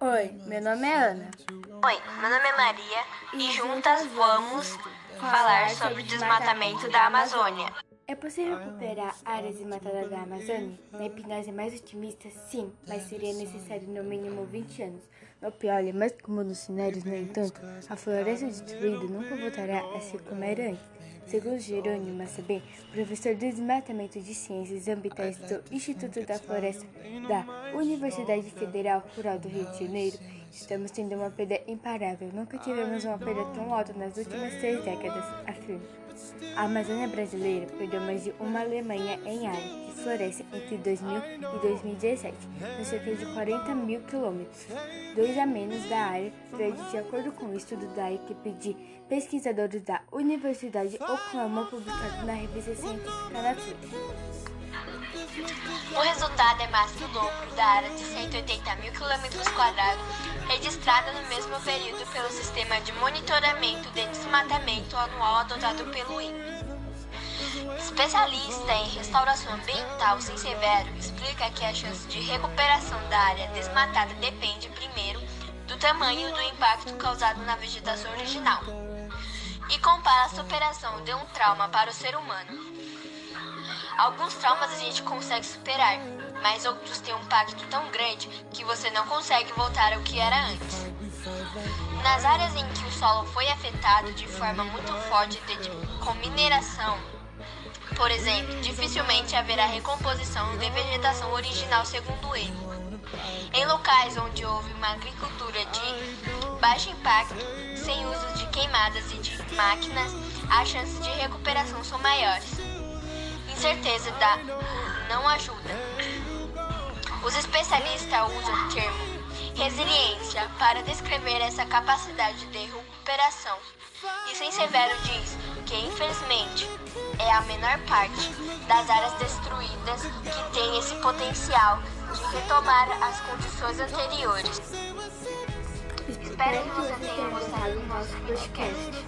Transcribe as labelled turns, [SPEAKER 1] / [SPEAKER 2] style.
[SPEAKER 1] Oi, meu nome é Ana.
[SPEAKER 2] Oi, meu nome é Maria e juntas vamos falar sobre o desmatamento da Amazônia.
[SPEAKER 1] É possível recuperar áreas desmatadas da Amazônia? Na hipnose mais otimista, sim, mas seria necessário no mínimo 20 anos. No pior e mais comum nos cenários, no entanto, a floresta destruída nunca voltará a ser como era antes. Segundo Jerônimo Massabem, professor de desmatamento de ciências ambientais do Instituto da Floresta da Universidade Federal Rural do Rio de Janeiro, estamos tendo uma perda imparável. Nunca tivemos uma perda tão alta nas últimas três décadas, afirma. A Amazônia brasileira perdeu mais de uma Alemanha em área de floresta entre 2000 e 2017, com cerca de 40 mil quilômetros, dois a menos da área verde, de acordo com o um estudo da equipe de pesquisadores da Universidade Oklahoma publicado na revista científica Nature.
[SPEAKER 2] O resultado é mais que o dobro da área de 180 mil quilômetros quadrados registrada no mesmo período pelo Sistema de Monitoramento de Desmatamento Anual adotado pelo INPE. Especialista em restauração ambiental sem severo explica que a chance de recuperação da área desmatada depende, primeiro, do tamanho do impacto causado na vegetação original e compara a superação de um trauma para o ser humano. Alguns traumas a gente consegue superar, mas outros têm um impacto tão grande que você não consegue voltar ao que era antes. Nas áreas em que o solo foi afetado de forma muito forte com mineração, por exemplo, dificilmente haverá recomposição de vegetação original segundo ele. Em locais onde houve uma agricultura de baixo impacto, sem uso de queimadas e de máquinas, as chances de recuperação são maiores. Incerteza da não ajuda. Os especialistas usam o termo resiliência para descrever essa capacidade de recuperação. E sem severo diz que, infelizmente, é a menor parte das áreas destruídas que tem esse potencial de retomar as condições anteriores. Espero que você tenha gostado do nosso podcast.